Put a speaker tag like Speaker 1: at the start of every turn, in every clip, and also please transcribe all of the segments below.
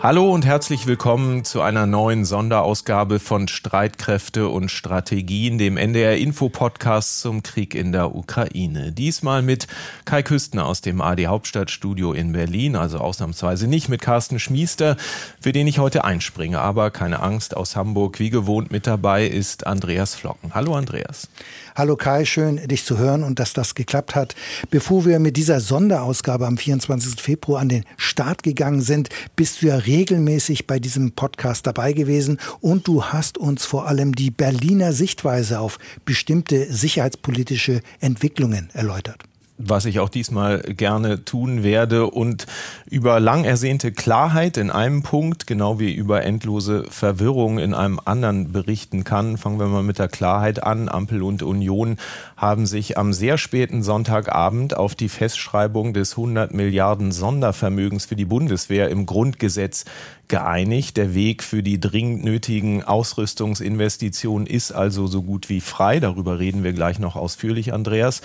Speaker 1: Hallo und herzlich willkommen zu einer neuen Sonderausgabe von Streitkräfte und Strategien, dem NDR Info Podcast zum Krieg in der Ukraine. Diesmal mit Kai Küstner aus dem AD Hauptstadtstudio in Berlin, also ausnahmsweise nicht mit Carsten Schmiester, für den ich heute einspringe, aber keine Angst, aus Hamburg wie gewohnt mit dabei ist Andreas Flocken. Hallo Andreas.
Speaker 2: Hallo Kai, schön dich zu hören und dass das geklappt hat. Bevor wir mit dieser Sonderausgabe am 24. Februar an den Start gegangen sind, bist du ja regelmäßig bei diesem Podcast dabei gewesen. Und du hast uns vor allem die Berliner Sichtweise auf bestimmte sicherheitspolitische Entwicklungen erläutert
Speaker 1: was ich auch diesmal gerne tun werde und über lang ersehnte Klarheit in einem Punkt, genau wie über endlose Verwirrung in einem anderen berichten kann. Fangen wir mal mit der Klarheit an. Ampel und Union haben sich am sehr späten Sonntagabend auf die Festschreibung des 100 Milliarden Sondervermögens für die Bundeswehr im Grundgesetz geeinigt. Der Weg für die dringend nötigen Ausrüstungsinvestitionen ist also so gut wie frei. Darüber reden wir gleich noch ausführlich, Andreas.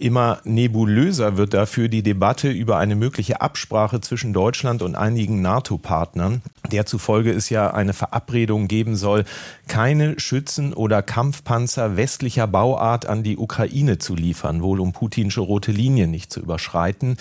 Speaker 1: Immer nebulöser wird dafür die Debatte über eine mögliche Absprache zwischen Deutschland und einigen NATO-Partnern, der zufolge es ja eine Verabredung geben soll, keine Schützen oder Kampfpanzer westlicher Bauart an die Ukraine zu liefern, wohl um putinsche rote Linien nicht zu überschreiten.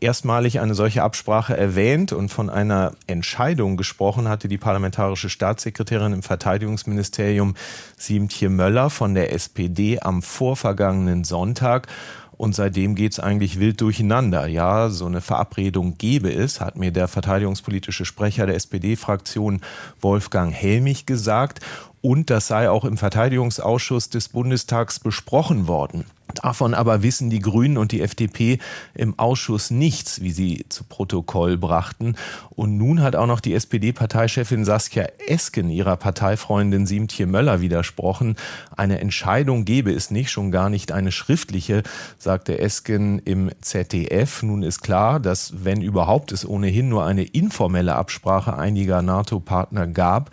Speaker 1: Erstmalig eine solche Absprache erwähnt und von einer Entscheidung gesprochen hatte die parlamentarische Staatssekretärin im Verteidigungsministerium Siemtje Möller von der SPD am vorvergangenen Sonntag. Und seitdem geht's eigentlich wild durcheinander. Ja, so eine Verabredung gäbe es, hat mir der verteidigungspolitische Sprecher der SPD-Fraktion Wolfgang Helmich gesagt. Und das sei auch im Verteidigungsausschuss des Bundestags besprochen worden. Davon aber wissen die Grünen und die FDP im Ausschuss nichts, wie sie zu Protokoll brachten. Und nun hat auch noch die SPD-Parteichefin Saskia Esken ihrer Parteifreundin Siemtje Möller widersprochen. Eine Entscheidung gebe es nicht, schon gar nicht eine schriftliche, sagte Esken im ZDF. Nun ist klar, dass wenn überhaupt es ohnehin nur eine informelle Absprache einiger NATO-Partner gab,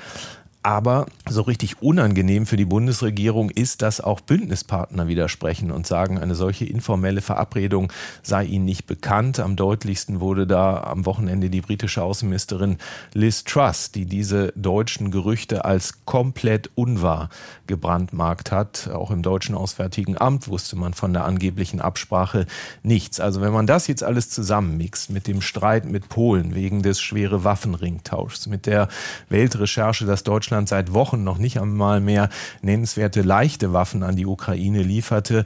Speaker 1: aber so richtig unangenehm für die Bundesregierung ist, dass auch Bündnispartner widersprechen und sagen, eine solche informelle Verabredung sei ihnen nicht bekannt. Am deutlichsten wurde da am Wochenende die britische Außenministerin Liz Truss, die diese deutschen Gerüchte als komplett unwahr gebrandmarkt hat. Auch im deutschen Auswärtigen Amt wusste man von der angeblichen Absprache nichts. Also wenn man das jetzt alles zusammenmixt mit dem Streit mit Polen wegen des schwere Waffenringtauschs, mit der Weltrecherche, dass Deutschland Deutschland seit Wochen noch nicht einmal mehr nennenswerte leichte Waffen an die Ukraine lieferte.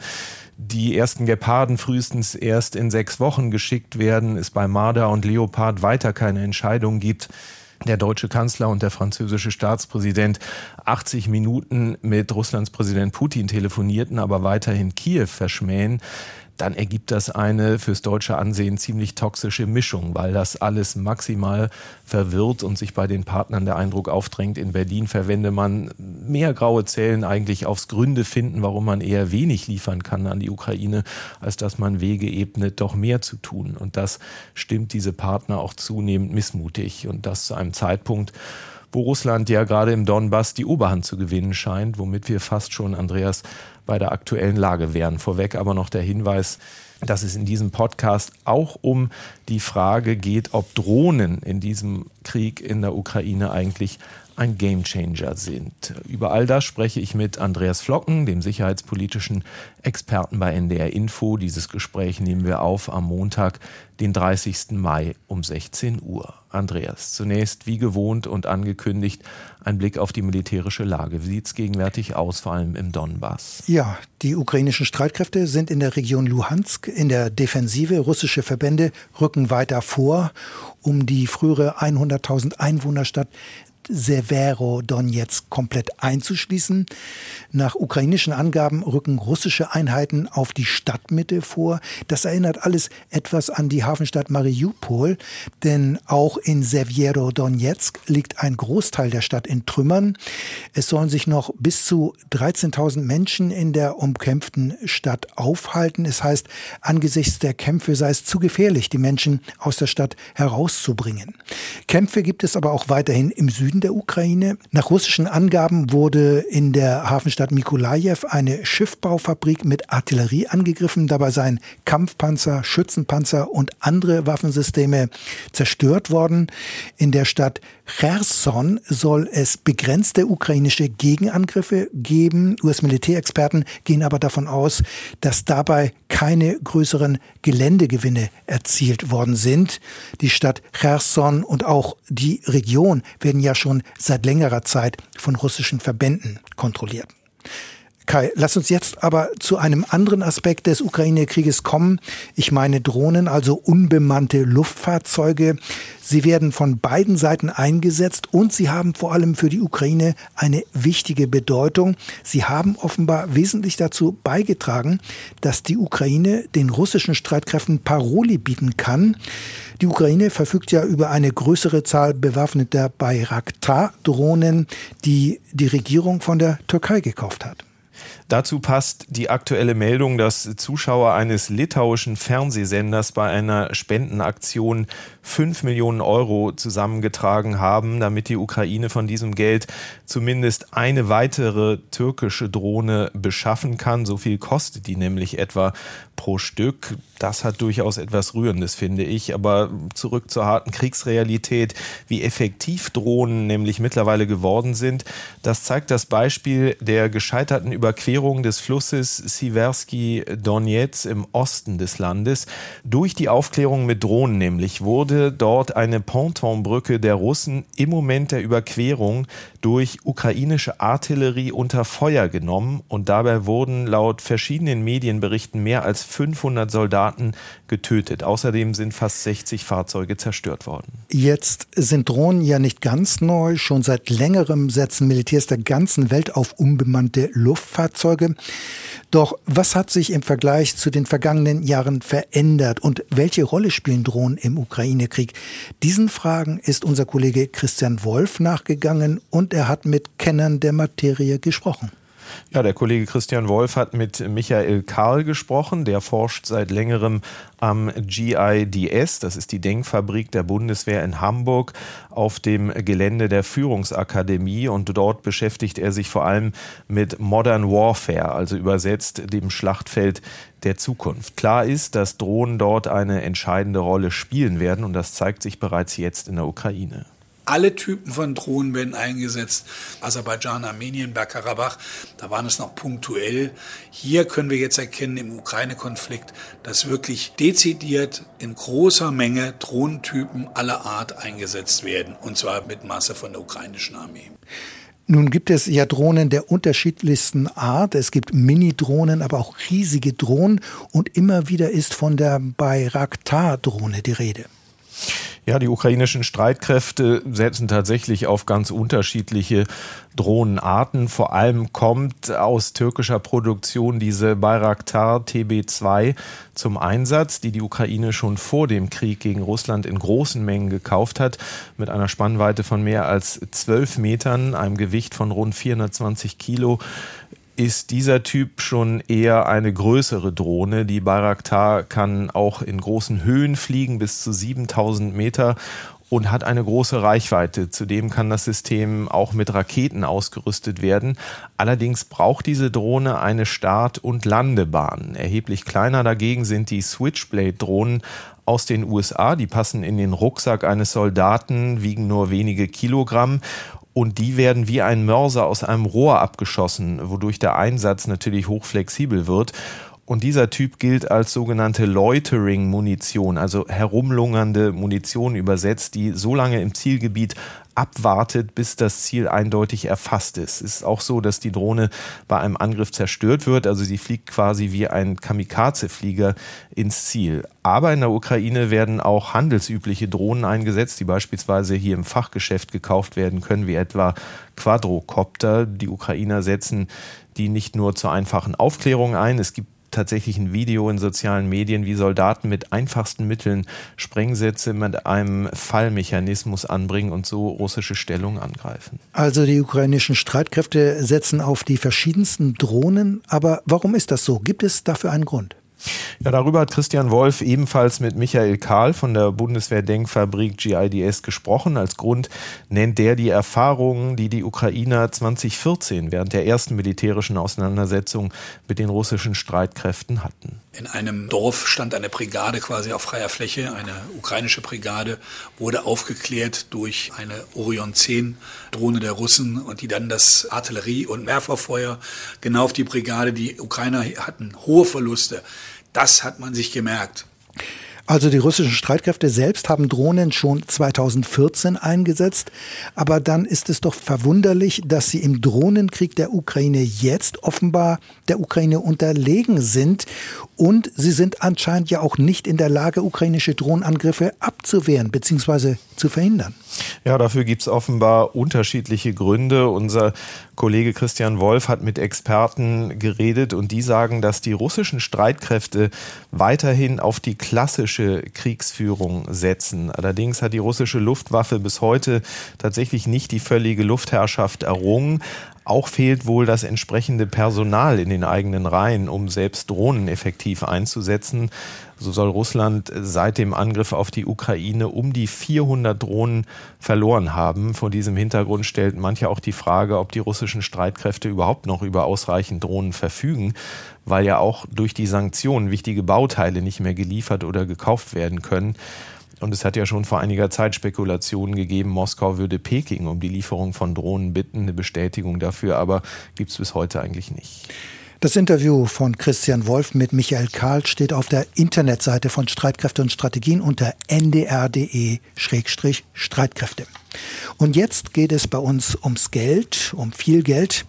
Speaker 1: Die ersten Geparden frühestens erst in sechs Wochen geschickt werden, es bei Marder und Leopard weiter keine Entscheidung gibt. Der deutsche Kanzler und der französische Staatspräsident 80 Minuten mit Russlands Präsident Putin telefonierten, aber weiterhin Kiew verschmähen, dann ergibt das eine fürs deutsche Ansehen ziemlich toxische Mischung, weil das alles maximal verwirrt und sich bei den Partnern der Eindruck aufdrängt, in Berlin verwende man mehr graue Zellen eigentlich aufs Gründe finden, warum man eher wenig liefern kann an die Ukraine, als dass man Wege ebnet, doch mehr zu tun. Und das stimmt diese Partner auch zunehmend missmutig. Und das zu einem Zeitpunkt, wo Russland ja gerade im Donbass die Oberhand zu gewinnen scheint, womit wir fast schon, Andreas, bei der aktuellen Lage wären. Vorweg aber noch der Hinweis, dass es in diesem Podcast auch um die Frage geht, ob Drohnen in diesem Krieg in der Ukraine eigentlich ein Gamechanger sind. Über all das spreche ich mit Andreas Flocken, dem sicherheitspolitischen Experten bei NDR Info. Dieses Gespräch nehmen wir auf am Montag, den 30. Mai um 16 Uhr. Andreas, zunächst wie gewohnt und angekündigt ein Blick auf die militärische Lage. Wie sieht es gegenwärtig aus, vor allem im Donbass?
Speaker 2: Ja, die ukrainischen Streitkräfte sind in der Region Luhansk in der Defensive. Russische Verbände rücken weiter vor, um die frühere 100.000 Einwohnerstadt Severo-Donetsk komplett einzuschließen. Nach ukrainischen Angaben rücken russische Einheiten auf die Stadtmitte vor. Das erinnert alles etwas an die Hafenstadt Mariupol, denn auch in Severo-Donetsk liegt ein Großteil der Stadt in Trümmern. Es sollen sich noch bis zu 13.000 Menschen in der umkämpften Stadt aufhalten. Es heißt, angesichts der Kämpfe sei es zu gefährlich, die Menschen aus der Stadt herauszubringen. Kämpfe gibt es aber auch weiterhin im Süden Süden der Ukraine. Nach russischen Angaben wurde in der Hafenstadt Mikolajew eine Schiffbaufabrik mit Artillerie angegriffen. Dabei seien Kampfpanzer, Schützenpanzer und andere Waffensysteme zerstört worden. In der Stadt Cherson soll es begrenzte ukrainische Gegenangriffe geben. US-Militärexperten gehen aber davon aus, dass dabei keine größeren Geländegewinne erzielt worden sind. Die Stadt Cherson und auch die Region werden ja schon seit längerer Zeit von russischen Verbänden kontrolliert. Kai, lass uns jetzt aber zu einem anderen Aspekt des Ukraine-Krieges kommen. Ich meine Drohnen, also unbemannte Luftfahrzeuge. Sie werden von beiden Seiten eingesetzt und sie haben vor allem für die Ukraine eine wichtige Bedeutung. Sie haben offenbar wesentlich dazu beigetragen, dass die Ukraine den russischen Streitkräften Paroli bieten kann. Die Ukraine verfügt ja über eine größere Zahl bewaffneter Bayraktar-Drohnen, die die Regierung von der Türkei gekauft hat.
Speaker 1: Dazu passt die aktuelle Meldung, dass Zuschauer eines litauischen Fernsehsenders bei einer Spendenaktion 5 Millionen Euro zusammengetragen haben, damit die Ukraine von diesem Geld zumindest eine weitere türkische Drohne beschaffen kann. So viel kostet die nämlich etwa pro Stück. Das hat durchaus etwas Rührendes, finde ich. Aber zurück zur harten Kriegsrealität, wie effektiv Drohnen nämlich mittlerweile geworden sind, das zeigt das Beispiel der gescheiterten Überquerung des Flusses Siversky Donetsk im Osten des Landes. Durch die Aufklärung mit Drohnen nämlich wurde dort eine Pontonbrücke der Russen im Moment der Überquerung durch ukrainische Artillerie unter Feuer genommen und dabei wurden laut verschiedenen Medienberichten mehr als 500 Soldaten getötet. Außerdem sind fast 60 Fahrzeuge zerstört worden.
Speaker 2: Jetzt sind Drohnen ja nicht ganz neu. Schon seit längerem setzen Militärs der ganzen Welt auf unbemannte Luftfahrzeuge. Doch was hat sich im Vergleich zu den vergangenen Jahren verändert und welche Rolle spielen Drohnen im Ukraine-Krieg? Diesen Fragen ist unser Kollege Christian Wolf nachgegangen und er hat mit Kennern der Materie gesprochen.
Speaker 1: Ja, der Kollege Christian Wolf hat mit Michael Karl gesprochen. Der forscht seit längerem am GIDS, das ist die Denkfabrik der Bundeswehr in Hamburg, auf dem Gelände der Führungsakademie. Und dort beschäftigt er sich vor allem mit Modern Warfare, also übersetzt dem Schlachtfeld der Zukunft. Klar ist, dass Drohnen dort eine entscheidende Rolle spielen werden und das zeigt sich bereits jetzt in der Ukraine.
Speaker 3: Alle Typen von Drohnen werden eingesetzt. Aserbaidschan, Armenien, Bergkarabach, da waren es noch punktuell. Hier können wir jetzt erkennen im Ukraine-Konflikt, dass wirklich dezidiert in großer Menge Drohnentypen aller Art eingesetzt werden. Und zwar mit Masse von der ukrainischen Armee.
Speaker 2: Nun gibt es ja Drohnen der unterschiedlichsten Art. Es gibt Mini-Drohnen, aber auch riesige Drohnen. Und immer wieder ist von der Bayraktar-Drohne die Rede.
Speaker 1: Ja, die ukrainischen Streitkräfte setzen tatsächlich auf ganz unterschiedliche Drohnenarten. Vor allem kommt aus türkischer Produktion diese Bayraktar TB2 zum Einsatz, die die Ukraine schon vor dem Krieg gegen Russland in großen Mengen gekauft hat, mit einer Spannweite von mehr als zwölf Metern, einem Gewicht von rund 420 Kilo ist dieser Typ schon eher eine größere Drohne. Die Bayraktar kann auch in großen Höhen fliegen, bis zu 7000 Meter und hat eine große Reichweite. Zudem kann das System auch mit Raketen ausgerüstet werden. Allerdings braucht diese Drohne eine Start- und Landebahn. Erheblich kleiner dagegen sind die Switchblade-Drohnen aus den USA. Die passen in den Rucksack eines Soldaten, wiegen nur wenige Kilogramm und die werden wie ein Mörser aus einem Rohr abgeschossen, wodurch der Einsatz natürlich hochflexibel wird. Und dieser Typ gilt als sogenannte Loitering-Munition, also herumlungernde Munition übersetzt, die so lange im Zielgebiet abwartet, bis das Ziel eindeutig erfasst ist. Es ist auch so, dass die Drohne bei einem Angriff zerstört wird. Also sie fliegt quasi wie ein Kamikaze-Flieger ins Ziel. Aber in der Ukraine werden auch handelsübliche Drohnen eingesetzt, die beispielsweise hier im Fachgeschäft gekauft werden können, wie etwa Quadrocopter. Die Ukrainer setzen die nicht nur zur einfachen Aufklärung ein. Es gibt tatsächlich ein Video in sozialen Medien, wie Soldaten mit einfachsten Mitteln Sprengsätze mit einem Fallmechanismus anbringen und so russische Stellung angreifen.
Speaker 2: Also die ukrainischen Streitkräfte setzen auf die verschiedensten Drohnen, aber warum ist das so? Gibt es dafür einen Grund?
Speaker 1: Ja, darüber hat Christian Wolf ebenfalls mit Michael Kahl von der Bundeswehr-Denkfabrik GIDS gesprochen. Als Grund nennt der die Erfahrungen, die die Ukrainer 2014 während der ersten militärischen Auseinandersetzung mit den russischen Streitkräften hatten.
Speaker 3: In einem Dorf stand eine Brigade quasi auf freier Fläche, eine ukrainische Brigade, wurde aufgeklärt durch eine Orion 10 Drohne der Russen und die dann das Artillerie- und Werferfeuer genau auf die Brigade, die Ukrainer hatten hohe Verluste. Das hat man sich gemerkt.
Speaker 2: Also die russischen Streitkräfte selbst haben Drohnen schon 2014 eingesetzt, aber dann ist es doch verwunderlich, dass sie im Drohnenkrieg der Ukraine jetzt offenbar der Ukraine unterlegen sind und sie sind anscheinend ja auch nicht in der Lage, ukrainische Drohnenangriffe abzuwehren bzw. zu verhindern.
Speaker 1: Ja, dafür gibt es offenbar unterschiedliche Gründe. Unser Kollege Christian Wolf hat mit Experten geredet und die sagen, dass die russischen Streitkräfte weiterhin auf die klassische Kriegsführung setzen. Allerdings hat die russische Luftwaffe bis heute tatsächlich nicht die völlige Luftherrschaft errungen. Auch fehlt wohl das entsprechende Personal in den eigenen Reihen, um selbst Drohnen effektiv einzusetzen. So soll Russland seit dem Angriff auf die Ukraine um die 400 Drohnen verloren haben. Vor diesem Hintergrund stellt manche auch die Frage, ob die russischen Streitkräfte überhaupt noch über ausreichend Drohnen verfügen, weil ja auch durch die Sanktionen wichtige Bauteile nicht mehr geliefert oder gekauft werden können. Und es hat ja schon vor einiger Zeit Spekulationen gegeben, Moskau würde Peking um die Lieferung von Drohnen bitten. Eine Bestätigung dafür aber gibt es bis heute eigentlich nicht.
Speaker 2: Das Interview von Christian Wolf mit Michael Karl steht auf der Internetseite von Streitkräfte und Strategien unter ndr.de-streitkräfte. Und jetzt geht es bei uns ums Geld, um viel Geld.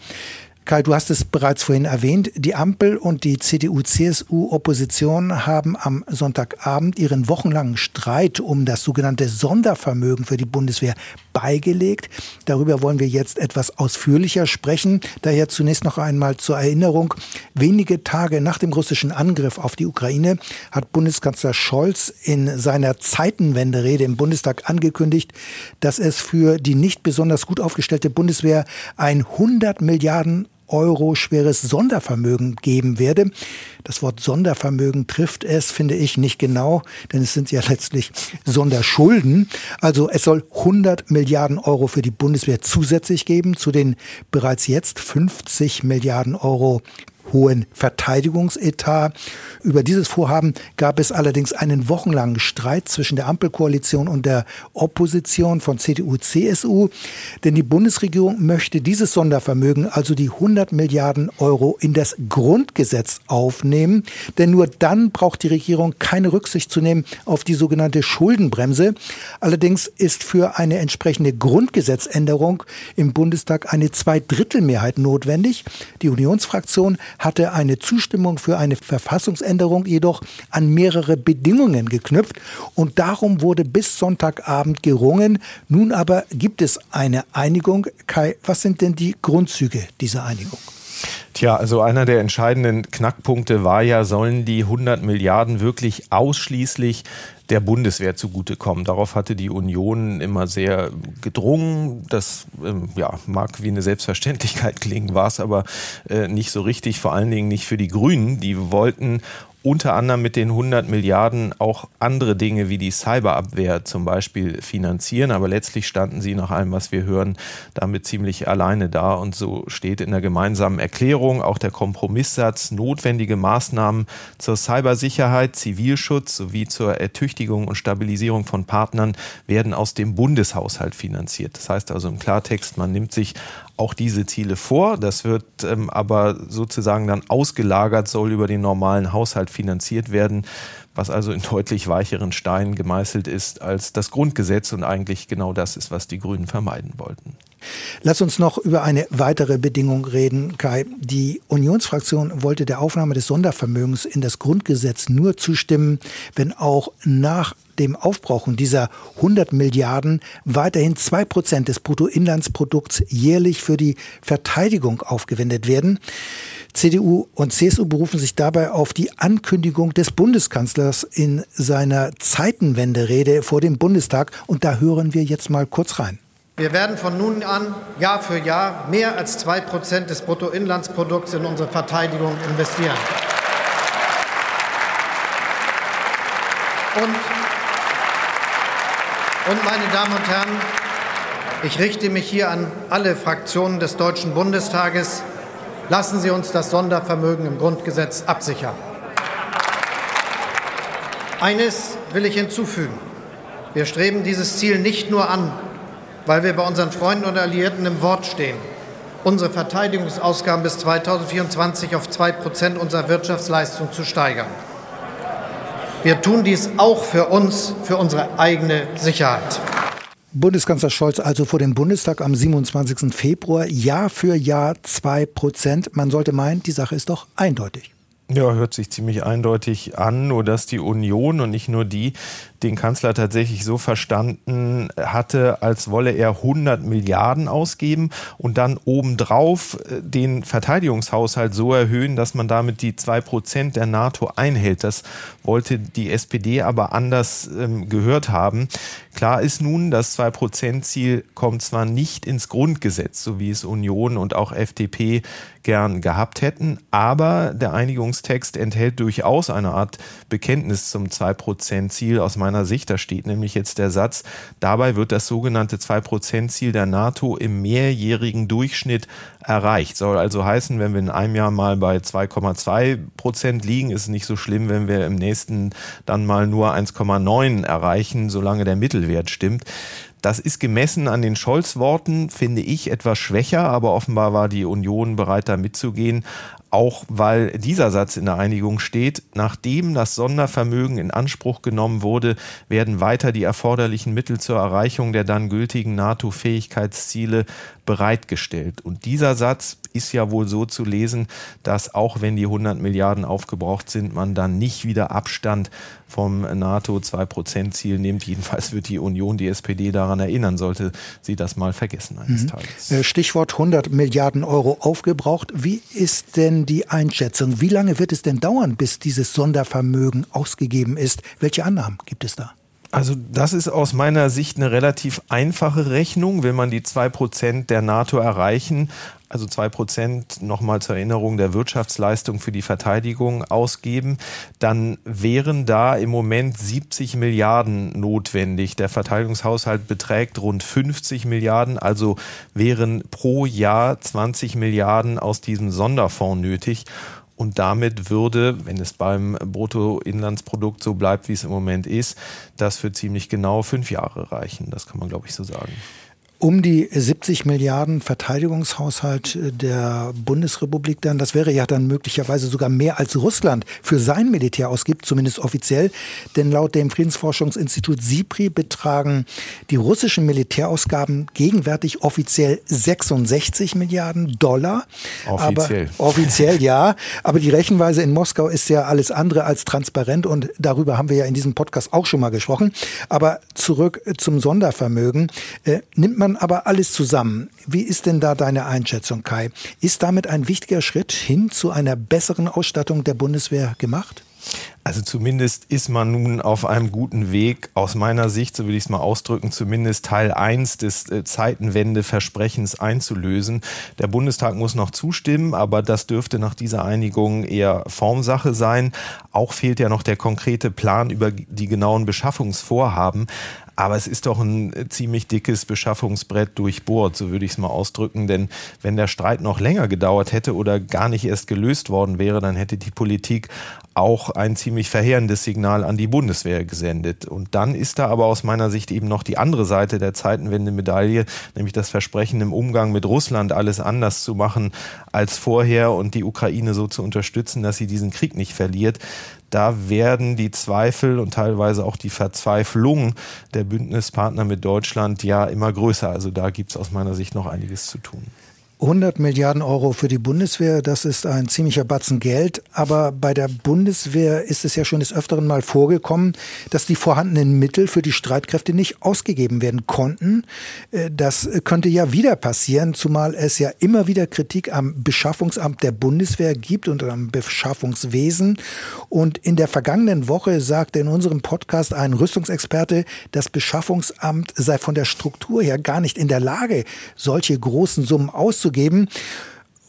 Speaker 2: Kai, du hast es bereits vorhin erwähnt. Die Ampel und die CDU-CSU-Opposition haben am Sonntagabend ihren wochenlangen Streit um das sogenannte Sondervermögen für die Bundeswehr beigelegt. Darüber wollen wir jetzt etwas ausführlicher sprechen. Daher zunächst noch einmal zur Erinnerung. Wenige Tage nach dem russischen Angriff auf die Ukraine hat Bundeskanzler Scholz in seiner Zeitenwenderede im Bundestag angekündigt, dass es für die nicht besonders gut aufgestellte Bundeswehr ein 100 Milliarden Euro schweres Sondervermögen geben werde. Das Wort Sondervermögen trifft es, finde ich, nicht genau, denn es sind ja letztlich Sonderschulden. Also es soll 100 Milliarden Euro für die Bundeswehr zusätzlich geben zu den bereits jetzt 50 Milliarden Euro hohen Verteidigungsetat. Über dieses Vorhaben gab es allerdings einen wochenlangen Streit zwischen der Ampelkoalition und der Opposition von CDU, CSU, denn die Bundesregierung möchte dieses Sondervermögen, also die 100 Milliarden Euro, in das Grundgesetz aufnehmen, denn nur dann braucht die Regierung keine Rücksicht zu nehmen auf die sogenannte Schuldenbremse. Allerdings ist für eine entsprechende Grundgesetzänderung im Bundestag eine Zweidrittelmehrheit notwendig. Die Unionsfraktion hatte eine Zustimmung für eine Verfassungsänderung jedoch an mehrere Bedingungen geknüpft und darum wurde bis Sonntagabend gerungen. Nun aber gibt es eine Einigung. Kai, was sind denn die Grundzüge dieser Einigung?
Speaker 1: Tja, also einer der entscheidenden Knackpunkte war ja, sollen die 100 Milliarden wirklich ausschließlich der Bundeswehr zugutekommen. Darauf hatte die Union immer sehr gedrungen. Das ähm, ja, mag wie eine Selbstverständlichkeit klingen, war es aber äh, nicht so richtig, vor allen Dingen nicht für die Grünen. Die wollten unter anderem mit den 100 Milliarden auch andere Dinge wie die Cyberabwehr zum Beispiel finanzieren. Aber letztlich standen sie nach allem, was wir hören, damit ziemlich alleine da. Und so steht in der gemeinsamen Erklärung auch der Kompromisssatz, notwendige Maßnahmen zur Cybersicherheit, Zivilschutz sowie zur Ertüchtigung und Stabilisierung von Partnern werden aus dem Bundeshaushalt finanziert. Das heißt also im Klartext, man nimmt sich auch diese Ziele vor. Das wird ähm, aber sozusagen dann ausgelagert, soll über den normalen Haushalt finanziert werden, was also in deutlich weicheren Steinen gemeißelt ist als das Grundgesetz und eigentlich genau das ist, was die Grünen vermeiden wollten.
Speaker 2: Lass uns noch über eine weitere Bedingung reden, Kai. Die Unionsfraktion wollte der Aufnahme des Sondervermögens in das Grundgesetz nur zustimmen, wenn auch nach dem Aufbrauchen dieser 100 Milliarden weiterhin zwei Prozent des Bruttoinlandsprodukts jährlich für die Verteidigung aufgewendet werden. CDU und CSU berufen sich dabei auf die Ankündigung des Bundeskanzlers in seiner Zeitenwenderede vor dem Bundestag. Und da hören wir jetzt mal kurz rein.
Speaker 4: Wir werden von nun an Jahr für Jahr mehr als zwei Prozent des Bruttoinlandsprodukts in unsere Verteidigung investieren. Und, und meine Damen und Herren, ich richte mich hier an alle Fraktionen des Deutschen Bundestages. Lassen Sie uns das Sondervermögen im Grundgesetz absichern. Eines will ich hinzufügen. Wir streben dieses Ziel nicht nur an, weil wir bei unseren Freunden und Alliierten im Wort stehen, unsere Verteidigungsausgaben bis 2024 auf 2 Prozent unserer Wirtschaftsleistung zu steigern. Wir tun dies auch für uns, für unsere eigene Sicherheit.
Speaker 2: Bundeskanzler Scholz also vor dem Bundestag am 27. Februar Jahr für Jahr 2 Prozent. Man sollte meinen, die Sache ist doch eindeutig.
Speaker 1: Ja, hört sich ziemlich eindeutig an, nur dass die Union und nicht nur die den Kanzler tatsächlich so verstanden hatte, als wolle er 100 Milliarden ausgeben und dann obendrauf äh, den Verteidigungshaushalt so erhöhen, dass man damit die zwei Prozent der NATO einhält. Das wollte die SPD aber anders ähm, gehört haben. Klar ist nun, das zwei Prozent Ziel kommt zwar nicht ins Grundgesetz, so wie es Union und auch FDP gern gehabt hätten. Aber der Einigungstext enthält durchaus eine Art Bekenntnis zum 2-Prozent-Ziel aus meiner Sicht. Da steht nämlich jetzt der Satz, dabei wird das sogenannte 2-Prozent-Ziel der NATO im mehrjährigen Durchschnitt erreicht. Soll also heißen, wenn wir in einem Jahr mal bei 2,2 Prozent liegen, ist es nicht so schlimm, wenn wir im nächsten dann mal nur 1,9 erreichen, solange der Mittelwert stimmt. Das ist gemessen an den Scholz-Worten, finde ich, etwas schwächer, aber offenbar war die Union bereit, da mitzugehen auch weil dieser Satz in der Einigung steht, nachdem das Sondervermögen in Anspruch genommen wurde, werden weiter die erforderlichen Mittel zur Erreichung der dann gültigen NATO-Fähigkeitsziele bereitgestellt. Und dieser Satz ist ja wohl so zu lesen, dass auch wenn die 100 Milliarden aufgebraucht sind, man dann nicht wieder Abstand vom NATO 2-Prozent-Ziel nimmt. Jedenfalls wird die Union, die SPD daran erinnern, sollte sie das mal vergessen eines mhm. Tages.
Speaker 2: Äh, Stichwort 100 Milliarden Euro aufgebraucht. Wie ist denn die Einschätzung? Wie lange wird es denn dauern, bis dieses Sondervermögen ausgegeben ist? Welche Annahmen gibt es da?
Speaker 1: Also das ist aus meiner Sicht eine relativ einfache Rechnung. Will man die zwei Prozent der NATO erreichen, also zwei Prozent nochmal zur Erinnerung der Wirtschaftsleistung für die Verteidigung ausgeben, dann wären da im Moment 70 Milliarden notwendig. Der Verteidigungshaushalt beträgt rund 50 Milliarden, also wären pro Jahr 20 Milliarden aus diesem Sonderfonds nötig. Und damit würde, wenn es beim Bruttoinlandsprodukt so bleibt, wie es im Moment ist, das für ziemlich genau fünf Jahre reichen. Das kann man, glaube ich, so sagen
Speaker 2: um die 70 Milliarden Verteidigungshaushalt äh, der Bundesrepublik dann. Das wäre ja dann möglicherweise sogar mehr als Russland für sein Militär ausgibt, zumindest offiziell. Denn laut dem Friedensforschungsinstitut SIPRI betragen die russischen Militärausgaben gegenwärtig offiziell 66 Milliarden Dollar.
Speaker 1: Offiziell.
Speaker 2: Aber, offiziell ja. Aber die Rechenweise in Moskau ist ja alles andere als transparent und darüber haben wir ja in diesem Podcast auch schon mal gesprochen. Aber zurück zum Sondervermögen. Äh, nimmt man aber alles zusammen. Wie ist denn da deine Einschätzung, Kai? Ist damit ein wichtiger Schritt hin zu einer besseren Ausstattung der Bundeswehr gemacht?
Speaker 1: Also zumindest ist man nun auf einem guten Weg, aus meiner Sicht, so will ich es mal ausdrücken, zumindest Teil 1 des äh, Zeitenwende-Versprechens einzulösen. Der Bundestag muss noch zustimmen, aber das dürfte nach dieser Einigung eher Formsache sein. Auch fehlt ja noch der konkrete Plan über die genauen Beschaffungsvorhaben. Aber es ist doch ein äh, ziemlich dickes Beschaffungsbrett durchbohrt, so würde ich es mal ausdrücken. Denn wenn der Streit noch länger gedauert hätte oder gar nicht erst gelöst worden wäre, dann hätte die Politik auch ein ziemlich verheerendes Signal an die Bundeswehr gesendet. Und dann ist da aber aus meiner Sicht eben noch die andere Seite der Zeitenwende-Medaille, nämlich das Versprechen im Umgang mit Russland alles anders zu machen als vorher und die Ukraine so zu unterstützen, dass sie diesen Krieg nicht verliert da werden die Zweifel und teilweise auch die Verzweiflung der Bündnispartner mit Deutschland ja immer größer. Also da gibt es aus meiner Sicht noch einiges zu tun.
Speaker 2: 100 Milliarden Euro für die Bundeswehr, das ist ein ziemlicher Batzen Geld. Aber bei der Bundeswehr ist es ja schon des Öfteren mal vorgekommen, dass die vorhandenen Mittel für die Streitkräfte nicht ausgegeben werden konnten. Äh, das könnte ja wieder passieren, zumal es ja immer wieder Kritik am Beschaffungsamt der Bundeswehr gibt und am Beschaffungswesen. Und in der vergangenen Woche sagte in unserem Podcast ein Rüstungsexperte, das Beschaffungsamt sei von der Struktur her gar nicht in der Lage, solche großen Summen auszugeben geben.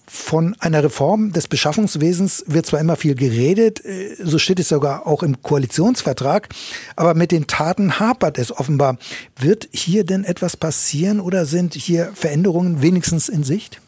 Speaker 2: Von einer Reform des Beschaffungswesens wird zwar immer viel geredet, äh, so steht es sogar auch im Koalitionsvertrag, aber mit den Taten hapert es offenbar. Wird hier denn etwas passieren oder sind hier Veränderungen wenigstens in Sicht?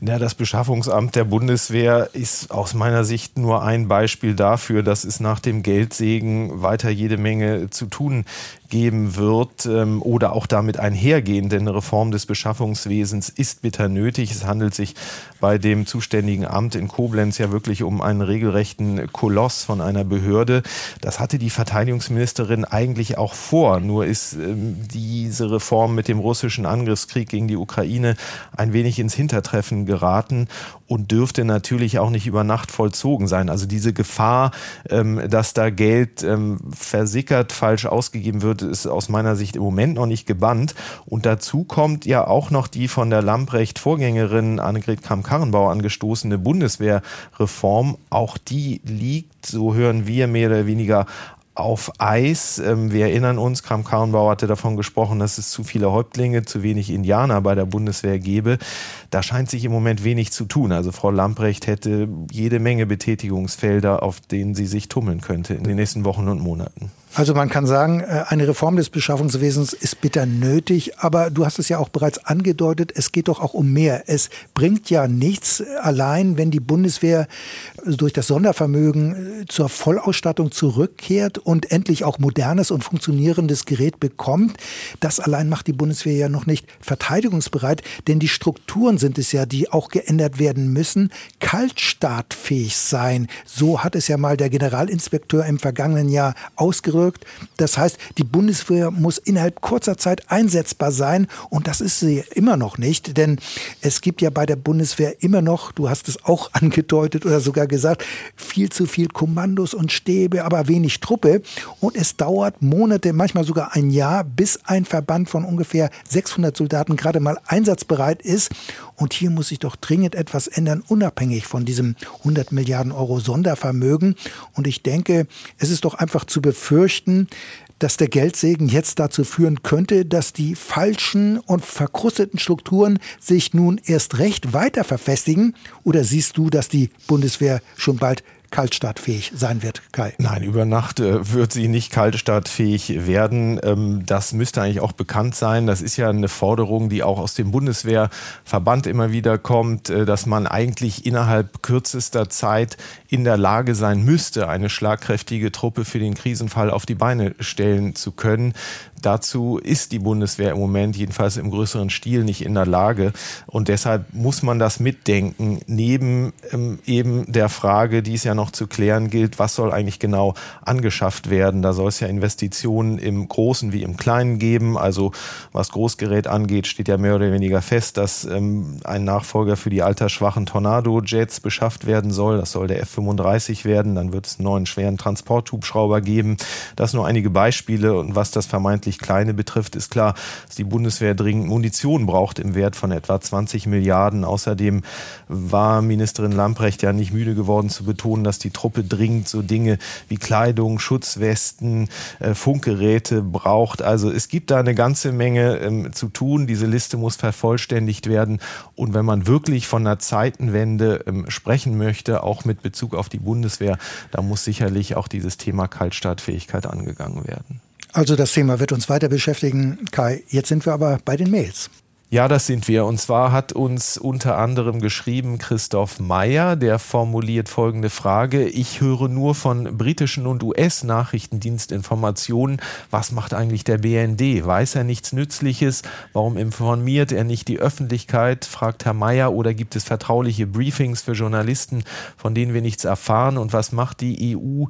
Speaker 1: Ja, das Beschaffungsamt der Bundeswehr ist aus meiner Sicht nur ein Beispiel dafür, dass es nach dem Geldsegen weiter jede Menge zu tun geben wird ähm, oder auch damit einhergehend, denn eine Reform des Beschaffungswesens ist bitter nötig. Es handelt sich bei dem zuständigen Amt in Koblenz ja wirklich um einen regelrechten Koloss von einer Behörde. Das hatte die Verteidigungsministerin eigentlich auch vor, nur ist ähm, diese Reform mit dem russischen Angriffskrieg gegen die Ukraine ein wenig ins Hintertreffen geraten und dürfte natürlich auch nicht über Nacht vollzogen sein. Also diese Gefahr, ähm, dass da Geld ähm, versickert, falsch ausgegeben wird, ist aus meiner Sicht im Moment noch nicht gebannt. Und dazu kommt ja auch noch die von der Lamprecht-Vorgängerin Annegret Kramp-Karrenbauer angestoßene Bundeswehrreform. Auch die liegt, so hören wir mehr oder weniger auf Eis. Ähm, wir erinnern uns, Kram Karrenbauer hatte davon gesprochen, dass es zu viele Häuptlinge, zu wenig Indianer bei der Bundeswehr gebe. Da scheint sich im Moment wenig zu tun. Also Frau Lamprecht hätte jede Menge Betätigungsfelder, auf denen sie sich tummeln könnte in den nächsten Wochen und Monaten.
Speaker 2: Also man kann sagen, äh, eine Reform des Beschaffungswesens ist bitter nötig, aber du hast es ja auch bereits angedeutet, es geht doch auch um mehr. Es bringt ja nichts allein, wenn die Bundeswehr durch das Sondervermögen äh, zur Vollausstattung zurückkehrt und endlich auch modernes und funktionierendes Gerät bekommt. Das allein macht die Bundeswehr ja noch nicht verteidigungsbereit, denn die Strukturen sind es ja, die auch geändert werden müssen. Kaltstartfähig sein, so hat es ja mal der Generalinspekteur im vergangenen Jahr ausgerüstet ausgewirkt. Das heißt, die Bundeswehr muss innerhalb kurzer Zeit einsetzbar sein und das ist sie immer noch nicht, denn es gibt ja bei der Bundeswehr immer noch, du hast es auch angedeutet oder sogar gesagt, viel zu viel Kommandos und Stäbe, aber wenig Truppe und es dauert Monate, manchmal sogar ein Jahr, bis ein Verband von ungefähr 600 Soldaten gerade mal einsatzbereit ist und hier muss sich doch dringend etwas ändern, unabhängig von diesem 100 Milliarden Euro Sondervermögen. Und ich denke, es ist doch einfach zu befürchten, dass der Geldsegen jetzt dazu führen könnte, dass die falschen und verkrusteten Strukturen sich nun erst recht weiter verfestigen? Oder siehst du, dass die Bundeswehr schon bald kaltstartfähig sein wird, Kai.
Speaker 1: Nein, über Nacht äh, wird sie nicht kaltstartfähig werden. Ähm, das müsste eigentlich auch bekannt sein. Das ist ja eine Forderung, die auch aus dem Bundeswehrverband immer wieder kommt, äh, dass man eigentlich innerhalb kürzester Zeit in der Lage sein müsste, eine schlagkräftige Truppe für den Krisenfall auf die Beine stellen zu können. Dazu ist die Bundeswehr im Moment jedenfalls im größeren Stil nicht in der Lage. Und deshalb muss man das mitdenken, neben ähm, eben der Frage, die es ja noch zu klären gilt, was soll eigentlich genau angeschafft werden. Da soll es ja Investitionen im Großen wie im Kleinen geben. Also was Großgerät angeht, steht ja mehr oder weniger fest, dass ähm, ein Nachfolger für die altersschwachen Tornado-Jets beschafft werden soll. Das soll der F-35 werden. Dann wird es einen neuen schweren Transporthubschrauber geben. Das nur einige Beispiele. Und was das vermeintlich kleine betrifft, ist klar, dass die Bundeswehr dringend Munition braucht im Wert von etwa 20 Milliarden. Außerdem war Ministerin Lamprecht ja nicht müde geworden zu betonen, dass die Truppe dringend so Dinge wie Kleidung, Schutzwesten, äh, Funkgeräte braucht. Also es gibt da eine ganze Menge ähm, zu tun. Diese Liste muss vervollständigt werden. Und wenn man wirklich von einer Zeitenwende ähm, sprechen möchte, auch mit Bezug auf die Bundeswehr, da muss sicherlich auch dieses Thema Kaltstartfähigkeit angegangen werden.
Speaker 2: Also das Thema wird uns weiter beschäftigen. Kai, jetzt sind wir aber bei den Mails.
Speaker 1: Ja, das sind wir. Und zwar hat uns unter anderem geschrieben Christoph Meyer, der formuliert folgende Frage. Ich höre nur von britischen und US-Nachrichtendienstinformationen. Was macht eigentlich der BND? Weiß er nichts Nützliches? Warum informiert er nicht die Öffentlichkeit? fragt Herr Meyer. Oder gibt es vertrauliche Briefings für Journalisten, von denen wir nichts erfahren? Und was macht die EU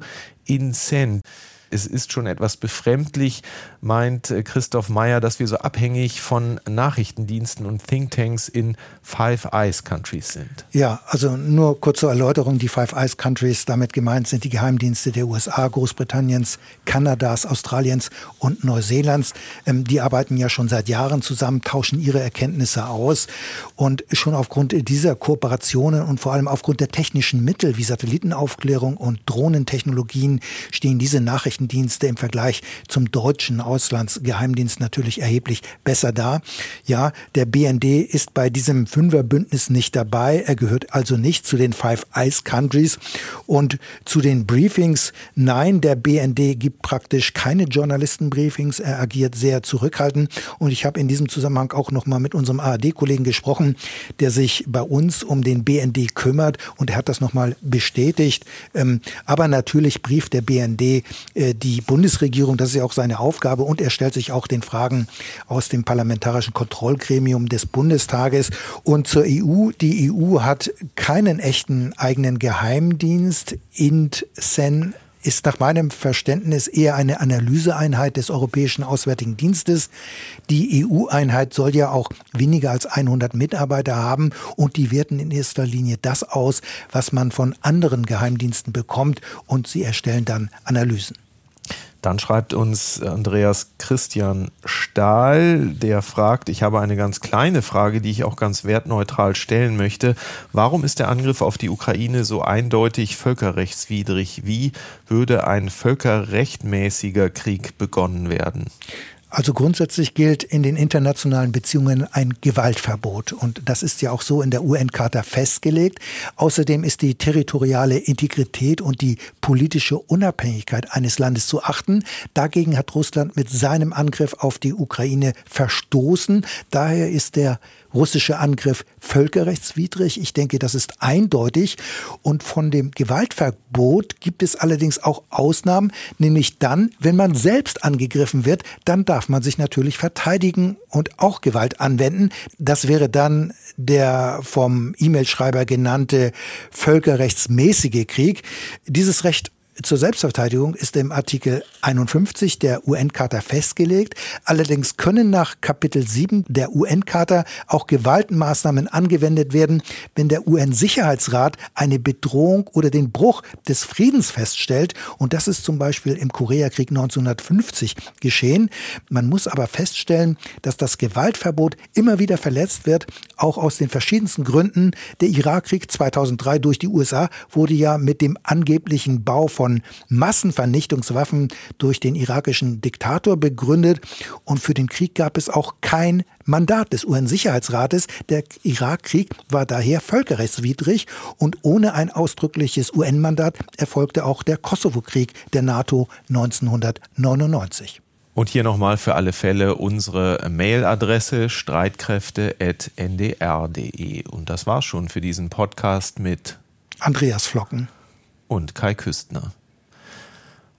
Speaker 1: in Cent? Es ist schon etwas befremdlich, meint äh, Christoph Meyer, dass wir so abhängig von Nachrichtendiensten und Thinktanks in Five Eyes Countries sind.
Speaker 2: Ja, also nur kurz zur Erläuterung, die Five Eyes Countries, damit gemeint sind die Geheimdienste der USA, Großbritanniens, Kanadas, Australiens und Neuseelands. Ähm, die arbeiten ja schon seit Jahren zusammen, tauschen ihre Erkenntnisse aus und schon aufgrund dieser Kooperationen und vor allem aufgrund der technischen Mittel wie Satellitenaufklärung und Drohnentechnologien stehen diese Nachrichten Nachrichtendienste im Vergleich zum deutschen Auslandsgeheimdienst natürlich erheblich besser da. Ja, der BND ist bei diesem Fünferbündnis nicht dabei. Er gehört also nicht zu den Five Eyes Countries und zu den Briefings. Nein, der BND gibt praktisch keine Journalistenbriefings. Er agiert sehr zurückhaltend und ich habe in diesem Zusammenhang auch noch mal mit unserem ARD-Kollegen gesprochen, der sich bei uns um den BND kümmert und er hat das noch mal bestätigt. Ähm, aber natürlich brieft der BND äh, die Bundesregierung, das ist ja auch seine Aufgabe und er stellt sich auch den Fragen aus dem parlamentarischen Kontrollgremium des Bundestages und zur EU. Die EU hat keinen echten eigenen Geheimdienst. INTSEN ist nach meinem Verständnis eher eine Analyseeinheit des Europäischen Auswärtigen Dienstes. Die EU-Einheit soll ja auch weniger als 100 Mitarbeiter haben und die werten in erster Linie das aus, was man von anderen Geheimdiensten bekommt und sie erstellen dann Analysen.
Speaker 1: Dann schreibt uns Andreas Christian Stahl, der fragt, ich habe eine ganz kleine Frage, die ich auch ganz wertneutral stellen möchte. Warum ist der Angriff auf die Ukraine so eindeutig völkerrechtswidrig? Wie würde ein völkerrechtmäßiger Krieg begonnen werden?
Speaker 2: Also grundsätzlich gilt in den internationalen Beziehungen ein Gewaltverbot. Und das ist ja auch so in der UN-Charta festgelegt. Außerdem ist die territoriale Integrität und die politische Unabhängigkeit eines Landes zu achten. Dagegen hat Russland mit seinem Angriff auf die Ukraine verstoßen. Daher ist der russische Angriff völkerrechtswidrig. Ich denke, das ist eindeutig. Und von dem Gewaltverbot gibt es allerdings auch Ausnahmen, nämlich dann, wenn man selbst angegriffen wird, dann darf man sich natürlich verteidigen und auch Gewalt anwenden. Das wäre dann der vom E-Mail-Schreiber genannte völkerrechtsmäßige Krieg. Dieses Recht zur Selbstverteidigung ist im Artikel 51 der UN-Charta festgelegt. Allerdings können nach Kapitel 7 der UN-Charta auch Gewaltmaßnahmen angewendet werden, wenn der UN-Sicherheitsrat eine Bedrohung oder den Bruch des Friedens feststellt. Und das ist zum Beispiel im Koreakrieg 1950 geschehen. Man muss aber feststellen, dass das Gewaltverbot immer wieder verletzt wird, auch aus den verschiedensten Gründen. Der Irakkrieg 2003 durch die USA wurde ja mit dem angeblichen Bau von von Massenvernichtungswaffen durch den irakischen Diktator begründet. Und für den Krieg gab es auch kein Mandat des UN-Sicherheitsrates. Der Irakkrieg war daher völkerrechtswidrig und ohne ein ausdrückliches UN-Mandat erfolgte auch der Kosovo-Krieg der NATO 1999.
Speaker 1: Und hier nochmal für alle Fälle unsere Mailadresse streitkräfte.ndr.de. Und das war schon für diesen Podcast mit
Speaker 2: Andreas Flocken
Speaker 1: und Kai Küstner.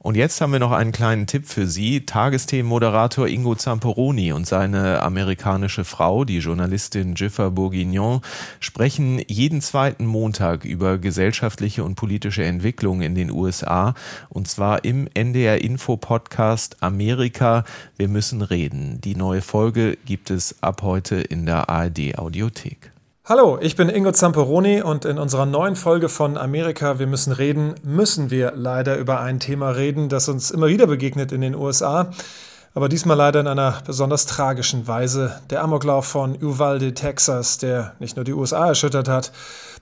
Speaker 1: Und jetzt haben wir noch einen kleinen Tipp für Sie. Tagesthemenmoderator Ingo Zamperoni und seine amerikanische Frau, die Journalistin Jiffa Bourguignon, sprechen jeden zweiten Montag über gesellschaftliche und politische Entwicklungen in den USA. Und zwar im NDR Info Podcast Amerika. Wir müssen reden. Die neue Folge gibt es ab heute in der ARD Audiothek.
Speaker 5: Hallo, ich bin Ingo Zamperoni und in unserer neuen Folge von Amerika, wir müssen reden, müssen wir leider über ein Thema reden, das uns immer wieder begegnet in den USA, aber diesmal leider in einer besonders tragischen Weise. Der Amoklauf von Uvalde, Texas, der nicht nur die USA erschüttert hat,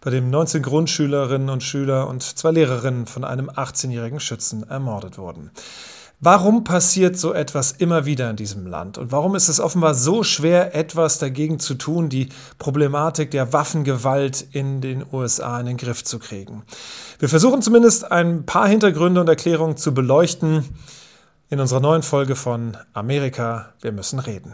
Speaker 5: bei dem 19 Grundschülerinnen und Schüler und zwei Lehrerinnen von einem 18-jährigen Schützen ermordet wurden. Warum passiert so etwas immer wieder in diesem Land? Und warum ist es offenbar so schwer, etwas dagegen zu tun, die Problematik der Waffengewalt in den USA in den Griff zu kriegen? Wir versuchen zumindest ein paar Hintergründe und Erklärungen zu beleuchten in unserer neuen Folge von Amerika, wir müssen reden.